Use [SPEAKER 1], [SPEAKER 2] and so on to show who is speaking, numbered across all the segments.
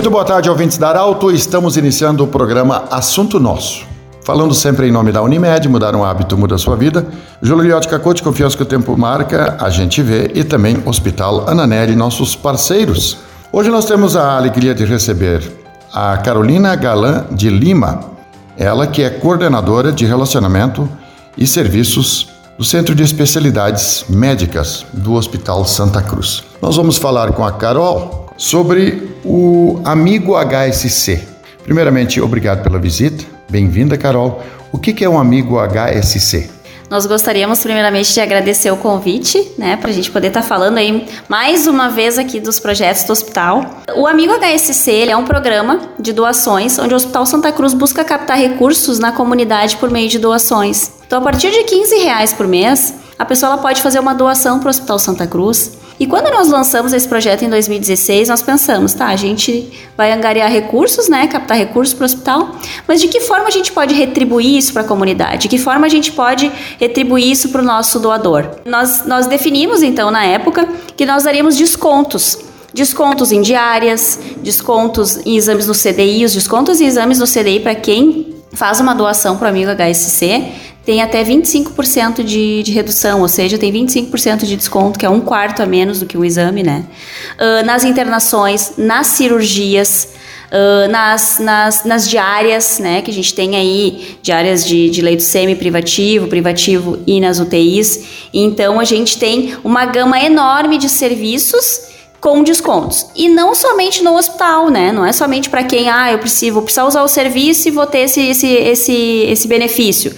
[SPEAKER 1] Muito boa tarde, ouvintes da Arauto. Estamos iniciando o programa Assunto Nosso. Falando sempre em nome da Unimed, mudar um hábito muda a sua vida. Júlio Liotti Cacote, confiança que o tempo marca, a gente vê. E também Hospital Ananelli, nossos parceiros. Hoje nós temos a alegria de receber a Carolina Galan de Lima, ela que é coordenadora de relacionamento e serviços do Centro de Especialidades Médicas do Hospital Santa Cruz. Nós vamos falar com a Carol sobre o Amigo HSC. Primeiramente, obrigado pela visita. Bem-vinda, Carol. O que é um Amigo HSC?
[SPEAKER 2] Nós gostaríamos primeiramente de agradecer o convite, né, para a gente poder estar tá falando aí mais uma vez aqui dos projetos do hospital. O Amigo HSC é um programa de doações onde o Hospital Santa Cruz busca captar recursos na comunidade por meio de doações. Então, a partir de 15 reais por mês, a pessoa pode fazer uma doação para o Hospital Santa Cruz. E quando nós lançamos esse projeto em 2016, nós pensamos, tá, a gente vai angariar recursos, né, captar recursos para o hospital, mas de que forma a gente pode retribuir isso para a comunidade? De que forma a gente pode retribuir isso para o nosso doador? Nós, nós definimos, então, na época, que nós daríamos descontos descontos em diárias, descontos em exames no CDI, os descontos em exames no CDI para quem faz uma doação para o amigo HSC tem até 25% de, de redução, ou seja, tem 25% de desconto, que é um quarto a menos do que um exame, né? Uh, nas internações, nas cirurgias, uh, nas, nas, nas diárias, né? Que a gente tem aí diárias de, de leito semi-privativo, privativo e nas UTIs. Então, a gente tem uma gama enorme de serviços com descontos. E não somente no hospital, né? Não é somente para quem, ah, eu preciso, vou precisar usar o serviço e vou ter esse, esse, esse, esse benefício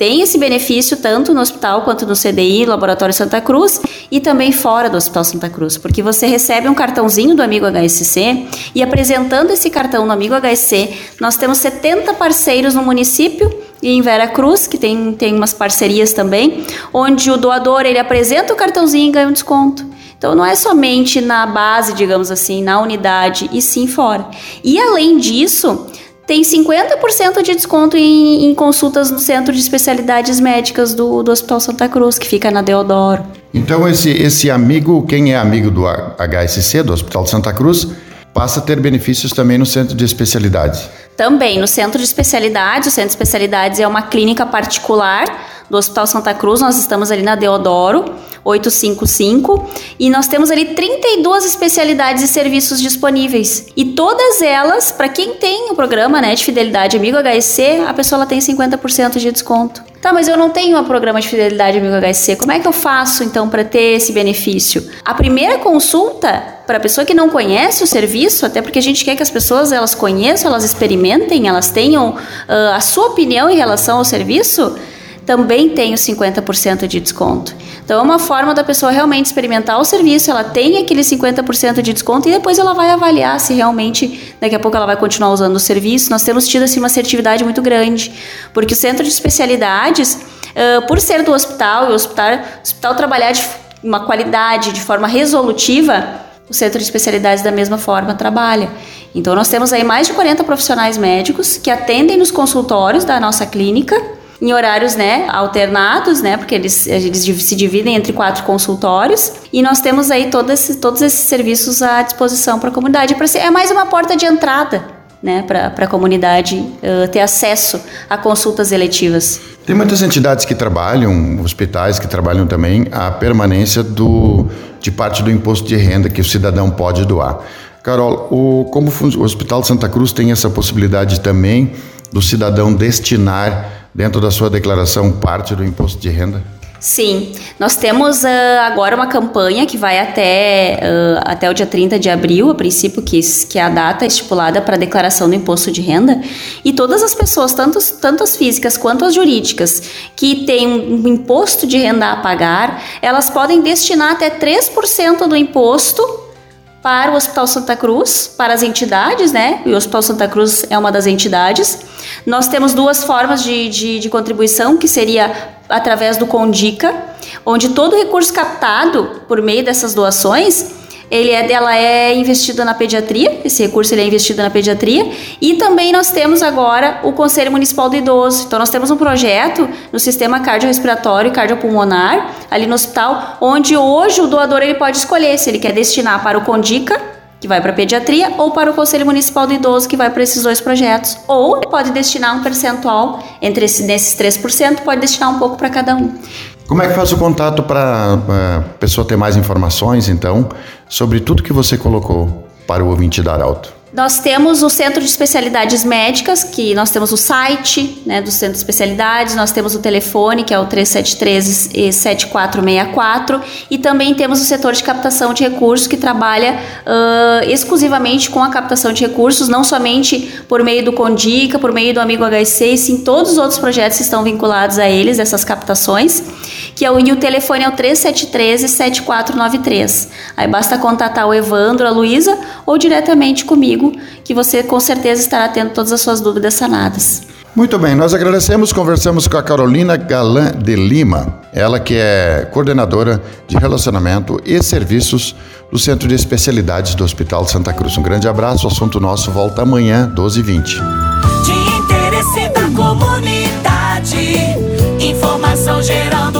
[SPEAKER 2] tem esse benefício tanto no hospital quanto no CDI, Laboratório Santa Cruz, e também fora do Hospital Santa Cruz, porque você recebe um cartãozinho do Amigo HSC e apresentando esse cartão no Amigo HSC, nós temos 70 parceiros no município e em Vera Cruz, que tem, tem umas parcerias também, onde o doador ele apresenta o cartãozinho e ganha um desconto. Então não é somente na base, digamos assim, na unidade, e sim fora. E além disso, tem 50% de desconto em, em, consultas no Centro de Especialidades Médicas do, do Hospital Santa Cruz, que fica na Deodoro.
[SPEAKER 1] Então, esse, esse amigo, quem é amigo do HSC, do Hospital Santa Cruz, passa a ter benefícios também no Centro de Especialidades?
[SPEAKER 2] Também, no Centro de Especialidades. O Centro de Especialidades é uma clínica particular do Hospital Santa Cruz, nós estamos ali na Deodoro 855 e nós temos ali 32 especialidades e serviços disponíveis. E todas elas, para quem tem o programa né, de fidelidade Amigo HSC, a pessoa ela tem 50% de desconto. Tá, mas eu não tenho um programa de fidelidade Amigo HSC. Como é que eu faço então para ter esse benefício? A primeira consulta para a pessoa que não conhece o serviço, até porque a gente quer que as pessoas elas conheçam, elas experimentem, elas tenham uh, a sua opinião em relação ao serviço, também tem os 50% de desconto. Então é uma forma da pessoa realmente experimentar o serviço, ela tem aquele 50% de desconto e depois ela vai avaliar se realmente daqui a pouco ela vai continuar usando o serviço. Nós temos tido assim uma assertividade muito grande, porque o centro de especialidades, uh, por ser do hospital e o hospital, o hospital trabalhar de uma qualidade, de forma resolutiva, o centro de especialidades da mesma forma trabalha. Então nós temos aí mais de 40 profissionais médicos que atendem nos consultórios da nossa clínica em horários, né, alternados, né, porque eles, eles se dividem entre quatro consultórios e nós temos aí todos esses, todos esses serviços à disposição para a comunidade. É mais uma porta de entrada né, para a comunidade uh, ter acesso a consultas eletivas.
[SPEAKER 1] Tem muitas entidades que trabalham, hospitais que trabalham também a permanência do, de parte do imposto de renda que o cidadão pode doar. Carol, o, como o Hospital Santa Cruz tem essa possibilidade também do cidadão destinar dentro da sua declaração parte do imposto de renda?
[SPEAKER 2] Sim, nós temos uh, agora uma campanha que vai até, uh, até o dia 30 de abril, a princípio, que, que é a data estipulada para a declaração do imposto de renda. E todas as pessoas, tanto, tanto as físicas quanto as jurídicas, que têm um imposto de renda a pagar, elas podem destinar até 3% do imposto para o Hospital Santa Cruz, para as entidades, né? E o Hospital Santa Cruz é uma das entidades. Nós temos duas formas de, de, de contribuição, que seria através do Condica, onde todo recurso captado por meio dessas doações ele é, ela é investida na pediatria, esse recurso ele é investido na pediatria, e também nós temos agora o Conselho Municipal do Idoso. Então nós temos um projeto no sistema cardiorrespiratório e cardiopulmonar, ali no hospital, onde hoje o doador ele pode escolher se ele quer destinar para o Condica que vai para pediatria, ou para o Conselho Municipal do Idoso, que vai para esses dois projetos. Ou pode destinar um percentual entre esse, nesses 3%, pode destinar um pouco para cada um.
[SPEAKER 1] Como é que faz o contato para a pessoa ter mais informações, então, sobre tudo que você colocou para o ouvinte da Arauto?
[SPEAKER 2] Nós temos o Centro de Especialidades Médicas, que nós temos o site né, do Centro de Especialidades, nós temos o telefone, que é o 3713-7464, e também temos o setor de captação de recursos, que trabalha uh, exclusivamente com a captação de recursos, não somente por meio do Condica, por meio do Amigo HC, sim todos os outros projetos que estão vinculados a eles, essas captações, que é o, e o telefone é o 3713-7493. Aí basta contatar o Evandro, a Luísa, ou diretamente comigo que você com certeza estará tendo todas as suas dúvidas sanadas.
[SPEAKER 1] Muito bem, nós agradecemos, conversamos com a Carolina Galan de Lima, ela que é coordenadora de relacionamento e serviços do Centro de Especialidades do Hospital Santa Cruz. Um grande abraço, o assunto nosso volta amanhã, 12h20.
[SPEAKER 3] De interesse da comunidade, informação gerando